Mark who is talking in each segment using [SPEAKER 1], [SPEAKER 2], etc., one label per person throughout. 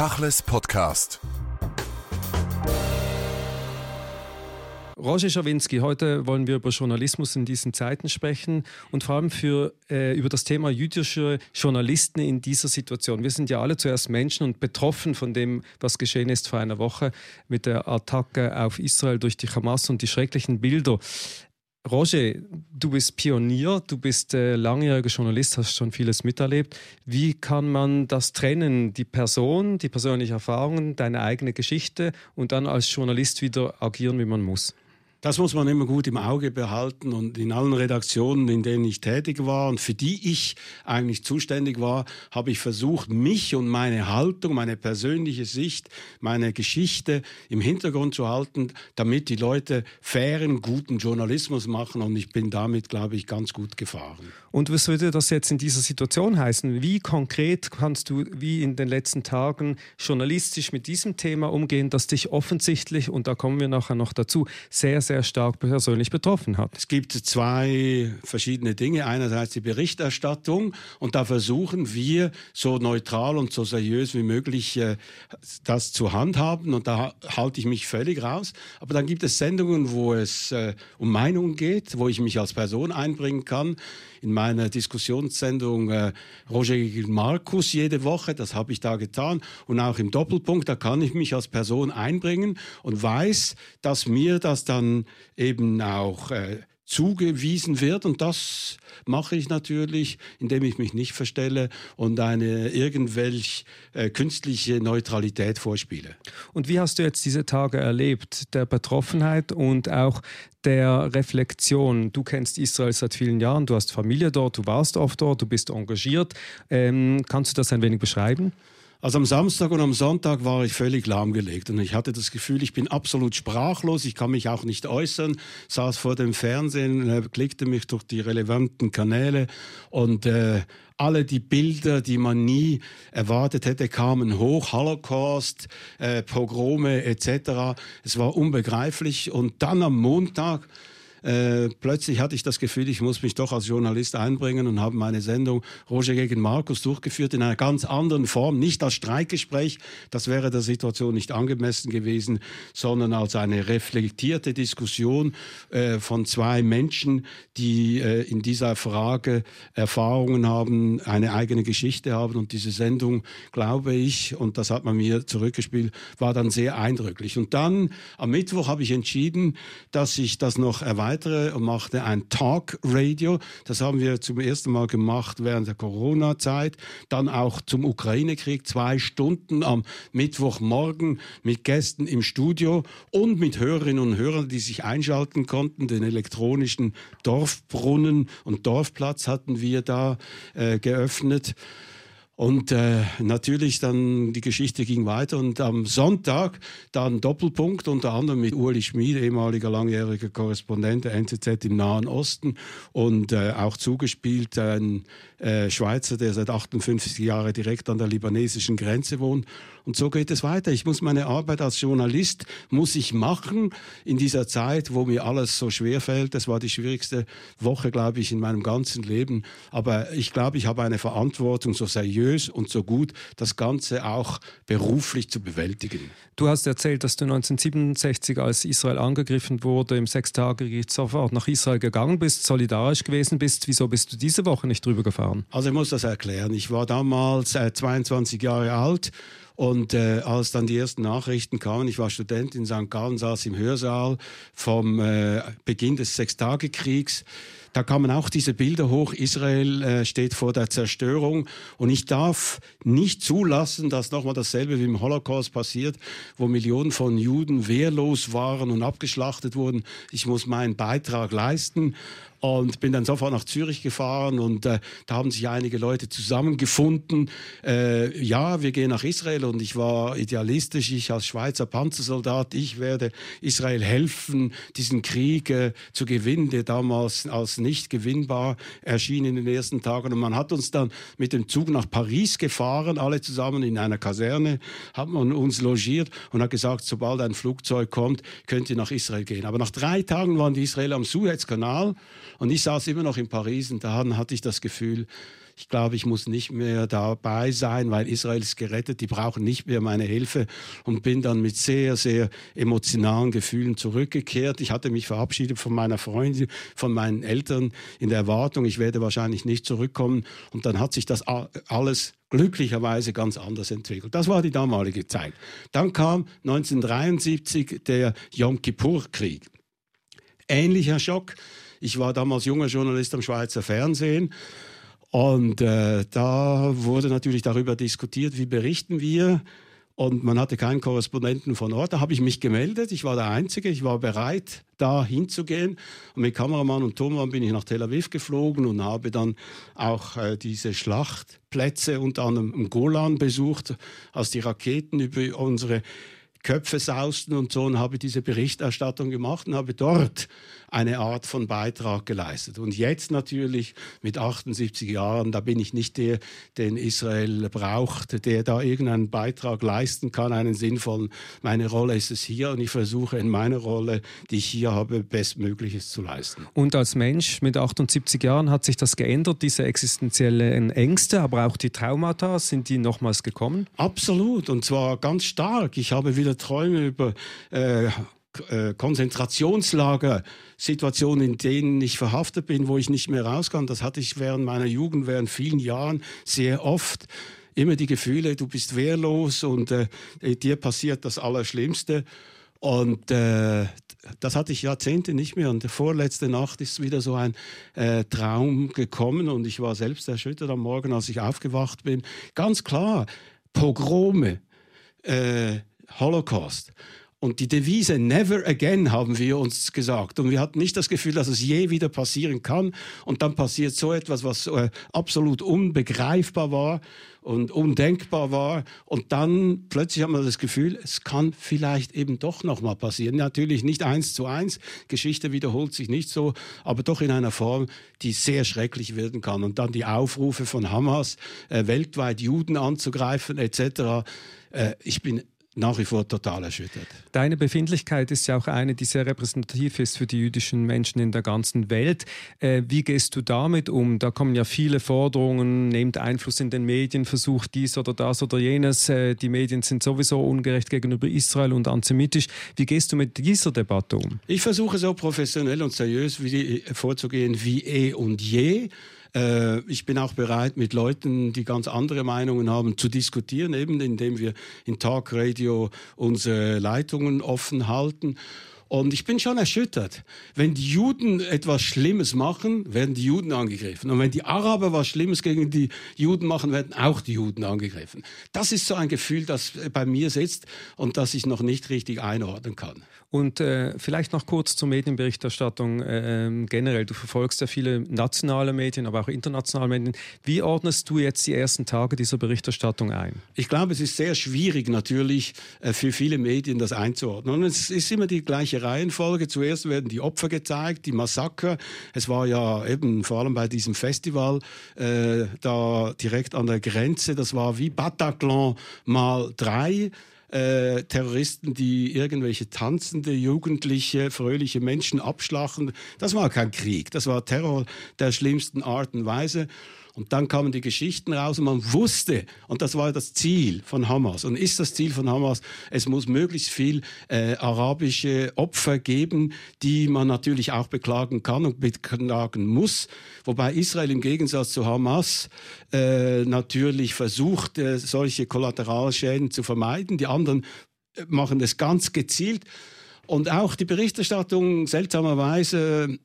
[SPEAKER 1] Tachles Podcast.
[SPEAKER 2] Roger Schawinski, heute wollen wir über Journalismus in diesen Zeiten sprechen und vor allem für, äh, über das Thema jüdische Journalisten in dieser Situation. Wir sind ja alle zuerst Menschen und betroffen von dem, was geschehen ist vor einer Woche mit der Attacke auf Israel durch die Hamas und die schrecklichen Bilder. Roger, du bist Pionier, du bist äh, langjähriger Journalist, hast schon vieles miterlebt. Wie kann man das trennen, die Person, die persönlichen Erfahrungen, deine eigene Geschichte und dann als Journalist wieder agieren, wie man muss?
[SPEAKER 3] Das muss man immer gut im Auge behalten und in allen Redaktionen, in denen ich tätig war und für die ich eigentlich zuständig war, habe ich versucht, mich und meine Haltung, meine persönliche Sicht, meine Geschichte im Hintergrund zu halten, damit die Leute fairen, guten Journalismus machen und ich bin damit, glaube ich, ganz gut gefahren.
[SPEAKER 2] Und was würde das jetzt in dieser Situation heißen? Wie konkret kannst du, wie in den letzten Tagen, journalistisch mit diesem Thema umgehen, das dich offensichtlich, und da kommen wir nachher noch dazu, sehr, sehr stark persönlich betroffen hat.
[SPEAKER 3] Es gibt zwei verschiedene Dinge. Einerseits die Berichterstattung und da versuchen wir so neutral und so seriös wie möglich äh, das zu handhaben und da halte ich mich völlig raus. Aber dann gibt es Sendungen, wo es äh, um Meinungen geht, wo ich mich als Person einbringen kann in meiner Diskussionssendung äh, Roger gegen Markus jede Woche. Das habe ich da getan. Und auch im Doppelpunkt, da kann ich mich als Person einbringen und weiß, dass mir das dann eben auch äh, zugewiesen wird. Und das mache ich natürlich, indem ich mich nicht verstelle und eine irgendwelche äh, künstliche Neutralität vorspiele.
[SPEAKER 2] Und wie hast du jetzt diese Tage erlebt, der Betroffenheit und auch der Reflexion? Du kennst Israel seit vielen Jahren, du hast Familie dort, du warst oft dort, du bist engagiert. Ähm, kannst du das ein wenig beschreiben?
[SPEAKER 3] Also am Samstag und am Sonntag war ich völlig lahmgelegt und ich hatte das Gefühl, ich bin absolut sprachlos, ich kann mich auch nicht äußern, saß vor dem Fernsehen, klickte mich durch die relevanten Kanäle und äh, alle die Bilder, die man nie erwartet hätte, kamen hoch, Holocaust, äh, Pogrome etc. Es war unbegreiflich und dann am Montag äh, plötzlich hatte ich das Gefühl, ich muss mich doch als Journalist einbringen und habe meine Sendung Roger gegen Markus durchgeführt in einer ganz anderen Form, nicht als Streikgespräch, das wäre der Situation nicht angemessen gewesen, sondern als eine reflektierte Diskussion äh, von zwei Menschen, die äh, in dieser Frage Erfahrungen haben, eine eigene Geschichte haben und diese Sendung, glaube ich, und das hat man mir zurückgespielt, war dann sehr eindrücklich. Und dann am Mittwoch habe ich entschieden, dass ich das noch erweitern weitere und machte ein Talk-Radio. Das haben wir zum ersten Mal gemacht während der Corona-Zeit. Dann auch zum Ukraine-Krieg zwei Stunden am Mittwochmorgen mit Gästen im Studio und mit Hörerinnen und Hörern, die sich einschalten konnten. Den elektronischen Dorfbrunnen und Dorfplatz hatten wir da äh, geöffnet. Und äh, natürlich dann die Geschichte ging weiter und am Sonntag dann Doppelpunkt, unter anderem mit Uli Schmid, ehemaliger langjähriger Korrespondent der NZZ im Nahen Osten und äh, auch zugespielt ein äh, Schweizer, der seit 58 Jahren direkt an der libanesischen Grenze wohnt. Und so geht es weiter. Ich muss meine Arbeit als Journalist, muss ich machen in dieser Zeit, wo mir alles so schwer fällt. Das war die schwierigste Woche, glaube ich, in meinem ganzen Leben. Aber ich glaube, ich habe eine Verantwortung, so seriös und so gut das Ganze auch beruflich zu bewältigen.
[SPEAKER 2] Du hast erzählt, dass du 1967, als Israel angegriffen wurde, im Sechstagegerichtshof nach Israel gegangen bist, solidarisch gewesen bist. Wieso bist du diese Woche nicht drüber gefahren?
[SPEAKER 3] Also ich muss das erklären. Ich war damals äh, 22 Jahre alt und äh, als dann die ersten Nachrichten kamen, ich war Student in St. Gallen, saß im Hörsaal vom äh, Beginn des Sechstagekriegs. Da kamen auch diese Bilder hoch, Israel äh, steht vor der Zerstörung und ich darf nicht zulassen, dass nochmal dasselbe wie im Holocaust passiert, wo Millionen von Juden wehrlos waren und abgeschlachtet wurden. Ich muss meinen Beitrag leisten und bin dann sofort nach Zürich gefahren und äh, da haben sich einige Leute zusammengefunden. Äh, ja, wir gehen nach Israel und ich war idealistisch, ich als Schweizer Panzersoldat, ich werde Israel helfen, diesen Krieg äh, zu gewinnen, der damals als nicht gewinnbar erschien in den ersten Tagen. Und man hat uns dann mit dem Zug nach Paris gefahren, alle zusammen in einer Kaserne, hat man uns logiert und hat gesagt, sobald ein Flugzeug kommt, könnt ihr nach Israel gehen. Aber nach drei Tagen waren die Israeler am Suezkanal und ich saß immer noch in Paris und da hatte ich das Gefühl, Ich glaube, ich muss nicht mehr dabei sein, weil Israel ist gerettet. Die brauchen nicht mehr meine Hilfe und bin dann mit sehr, sehr emotionalen Gefühlen zurückgekehrt. Ich hatte mich verabschiedet von meiner Freundin, von meinen Eltern in der Erwartung, ich werde wahrscheinlich nicht zurückkommen. Und dann hat sich das alles glücklicherweise ganz anders entwickelt. Das war die damalige Zeit. Dann kam 1973 der Yom Kippur-Krieg. Ähnlicher Schock. Ich war damals junger Journalist am Schweizer Fernsehen und äh, da wurde natürlich darüber diskutiert, wie berichten wir und man hatte keinen Korrespondenten von Ort. Da habe ich mich gemeldet. Ich war der Einzige. Ich war bereit, da hinzugehen. Und mit Kameramann und Thomas bin ich nach Tel Aviv geflogen und habe dann auch äh, diese Schlachtplätze unter anderem im Golan besucht, als die Raketen über unsere Köpfe sausten und so und habe diese Berichterstattung gemacht und habe dort eine Art von Beitrag geleistet. Und jetzt natürlich mit 78 Jahren, da bin ich nicht der, den Israel braucht, der da irgendeinen Beitrag leisten kann, einen sinnvollen. Meine Rolle ist es hier und ich versuche in meiner Rolle, die ich hier habe, Bestmögliches zu leisten.
[SPEAKER 2] Und als Mensch mit 78 Jahren hat sich das geändert, diese existenziellen Ängste, aber auch die Traumata, sind die nochmals gekommen?
[SPEAKER 3] Absolut und zwar ganz stark. Ich habe wieder Träume über äh, äh, Konzentrationslager, Situationen, in denen ich verhaftet bin, wo ich nicht mehr raus kann. Das hatte ich während meiner Jugend, während vielen Jahren sehr oft. Immer die Gefühle, du bist wehrlos und äh, dir passiert das Allerschlimmste. Und äh, das hatte ich Jahrzehnte nicht mehr. Und vorletzte Nacht ist wieder so ein äh, Traum gekommen und ich war selbst erschüttert am Morgen, als ich aufgewacht bin. Ganz klar, Pogrome, äh, Holocaust. Und die Devise Never Again haben wir uns gesagt. Und wir hatten nicht das Gefühl, dass es je wieder passieren kann. Und dann passiert so etwas, was äh, absolut unbegreifbar war und undenkbar war. Und dann plötzlich haben wir das Gefühl, es kann vielleicht eben doch nochmal passieren. Natürlich nicht eins zu eins. Geschichte wiederholt sich nicht so, aber doch in einer Form, die sehr schrecklich werden kann. Und dann die Aufrufe von Hamas, äh, weltweit Juden anzugreifen etc. Äh, ich bin nach wie vor total erschüttert.
[SPEAKER 2] Deine Befindlichkeit ist ja auch eine, die sehr repräsentativ ist für die jüdischen Menschen in der ganzen Welt. Äh, wie gehst du damit um? Da kommen ja viele Forderungen, nehmt Einfluss in den Medien, versucht dies oder das oder jenes. Äh, die Medien sind sowieso ungerecht gegenüber Israel und antisemitisch. Wie gehst du mit dieser Debatte um?
[SPEAKER 3] Ich versuche so professionell und seriös wie, vorzugehen wie eh und je. Äh, ich bin auch bereit, mit Leuten, die ganz andere Meinungen haben, zu diskutieren, eben indem wir in Talkradio unsere Leitungen offen halten. Und ich bin schon erschüttert. Wenn die Juden etwas Schlimmes machen, werden die Juden angegriffen. Und wenn die Araber was Schlimmes gegen die Juden machen, werden auch die Juden angegriffen. Das ist so ein Gefühl, das bei mir sitzt und das ich noch nicht richtig einordnen kann.
[SPEAKER 2] Und äh, vielleicht noch kurz zur Medienberichterstattung äh, ähm, generell. Du verfolgst ja viele nationale Medien, aber auch internationale Medien. Wie ordnest du jetzt die ersten Tage dieser Berichterstattung ein?
[SPEAKER 3] Ich glaube, es ist sehr schwierig natürlich äh, für viele Medien das einzuordnen. Und es ist immer die gleiche Reihenfolge. Zuerst werden die Opfer gezeigt, die Massaker. Es war ja eben vor allem bei diesem Festival äh, da direkt an der Grenze. Das war wie Bataclan mal drei äh, Terroristen, die irgendwelche tanzende, jugendliche, fröhliche Menschen abschlachten. Das war kein Krieg, das war Terror der schlimmsten Art und Weise. Und dann kamen die Geschichten raus und man wusste, und das war das Ziel von Hamas und ist das Ziel von Hamas, es muss möglichst viel äh, arabische Opfer geben, die man natürlich auch beklagen kann und beklagen muss. Wobei Israel im Gegensatz zu Hamas äh, natürlich versucht, äh, solche Kollateralschäden zu vermeiden. Die anderen äh, machen es ganz gezielt. Und auch die Berichterstattung seltsamerweise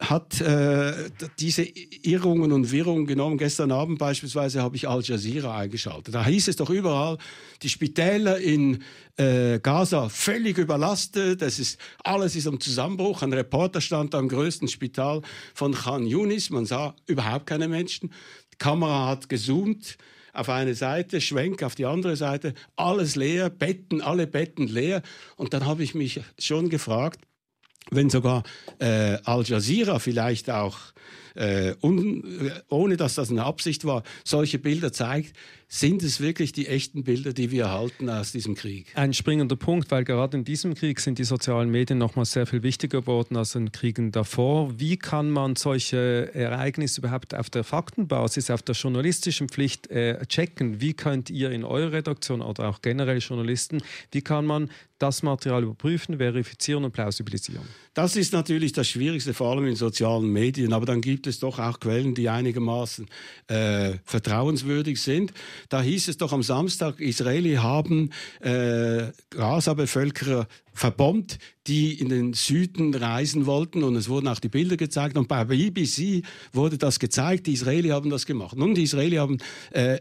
[SPEAKER 3] hat äh, diese Irrungen und Wirrungen genommen. Gestern Abend beispielsweise habe ich Al Jazeera eingeschaltet. Da hieß es doch überall, die Spitäler in äh, Gaza völlig überlastet, das ist, alles ist am Zusammenbruch. Ein Reporter stand am größten Spital von Khan Yunis, man sah überhaupt keine Menschen. Die Kamera hat gezoomt auf eine Seite, Schwenk auf die andere Seite, alles leer, Betten, alle Betten leer. Und dann habe ich mich schon gefragt, wenn sogar äh, Al Jazeera vielleicht auch äh, un, ohne dass das eine Absicht war, solche Bilder zeigt, sind es wirklich die echten Bilder, die wir erhalten aus diesem Krieg?
[SPEAKER 2] Ein springender Punkt, weil gerade in diesem Krieg sind die sozialen Medien nochmal sehr viel wichtiger geworden als in Kriegen davor. Wie kann man solche Ereignisse überhaupt auf der Faktenbasis, auf der journalistischen Pflicht äh, checken? Wie könnt ihr in eurer Redaktion oder auch generell Journalisten, wie kann man das Material überprüfen, verifizieren und plausibilisieren?
[SPEAKER 3] Das ist natürlich das Schwierigste, vor allem in sozialen Medien. Aber dann gibt es doch auch Quellen, die einigermaßen äh, vertrauenswürdig sind. Da hieß es doch am Samstag, Israeli haben äh, Gaza-Bevölkerer verbombt, die in den Süden reisen wollten. Und es wurden auch die Bilder gezeigt. Und bei BBC wurde das gezeigt. Die Israeli haben das gemacht. Nun, die Israeli haben äh,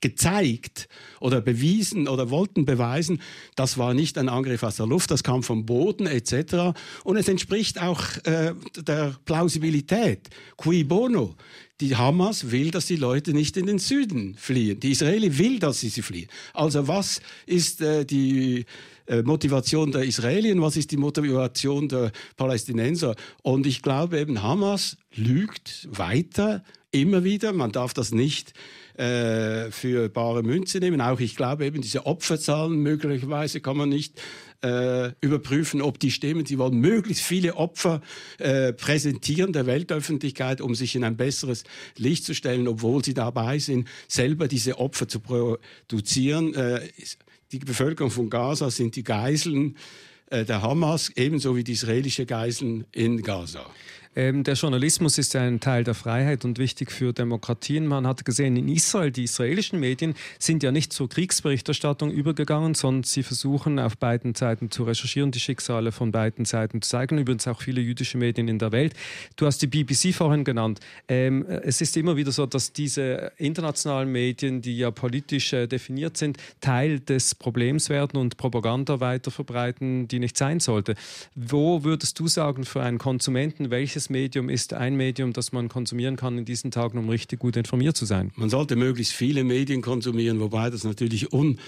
[SPEAKER 3] gezeigt oder bewiesen oder wollten beweisen, das war nicht ein Angriff aus der Luft, das kam vom Boden etc. Und es entspricht auch äh, der Plausibilität. Qui bono? Die Hamas will, dass die Leute nicht in den Süden fliehen. Die Israeli will, dass sie sie fliehen. Also was ist äh, die äh, Motivation der Israelien, was ist die Motivation der Palästinenser? Und ich glaube eben, Hamas lügt weiter, immer wieder. Man darf das nicht äh, für bare Münze nehmen. Auch ich glaube eben, diese Opferzahlen möglicherweise kann man nicht äh, überprüfen, ob die stimmen. Sie wollen möglichst viele Opfer äh, präsentieren der Weltöffentlichkeit, um sich in ein besseres Licht zu stellen, obwohl sie dabei sind, selber diese Opfer zu produzieren. Äh, die Bevölkerung von Gaza sind die Geiseln äh, der Hamas, ebenso wie die israelische Geiseln in Gaza.
[SPEAKER 2] Ähm, der Journalismus ist ja ein Teil der Freiheit und wichtig für Demokratien. Man hat gesehen, in Israel, die israelischen Medien sind ja nicht zur Kriegsberichterstattung übergegangen, sondern sie versuchen auf beiden Seiten zu recherchieren, die Schicksale von beiden Seiten zu zeigen. Übrigens auch viele jüdische Medien in der Welt. Du hast die BBC vorhin genannt. Ähm, es ist immer wieder so, dass diese internationalen Medien, die ja politisch äh, definiert sind, Teil des Problems werden und Propaganda weiter verbreiten, die nicht sein sollte. Wo würdest du sagen, für einen Konsumenten, welches Medium ist ein Medium, das man konsumieren kann in diesen Tagen, um richtig gut informiert zu sein?
[SPEAKER 3] Man sollte möglichst viele Medien konsumieren, wobei das natürlich un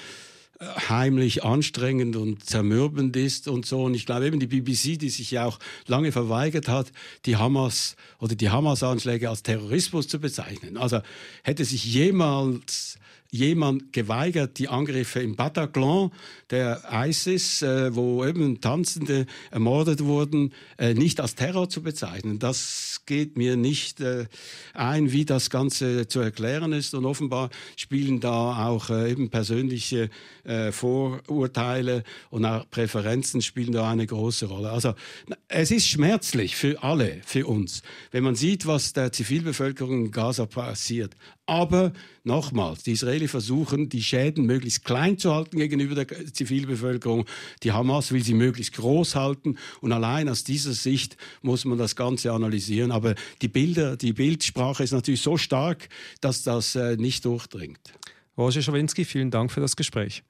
[SPEAKER 3] heimlich anstrengend und zermürbend ist und so. Und ich glaube eben die BBC, die sich ja auch lange verweigert hat, die Hamas oder die Hamas-Anschläge als Terrorismus zu bezeichnen. Also hätte sich jemals jemand geweigert, die Angriffe im Bataclan der ISIS, äh, wo eben Tanzende ermordet wurden, äh, nicht als Terror zu bezeichnen. Das geht mir nicht äh, ein, wie das Ganze zu erklären ist. Und offenbar spielen da auch äh, eben persönliche äh, Vorurteile und auch Präferenzen spielen da eine große Rolle. Also es ist schmerzlich für alle, für uns, wenn man sieht, was der Zivilbevölkerung in Gaza passiert. Aber nochmals, die Israeli versuchen, die Schäden möglichst klein zu halten gegenüber der Zivilbevölkerung. Die Hamas will sie möglichst groß halten. Und allein aus dieser Sicht muss man das Ganze analysieren. Aber die Bilder, die Bildsprache ist natürlich so stark, dass das äh, nicht durchdringt.
[SPEAKER 2] Roger Schawinski, vielen Dank für das Gespräch.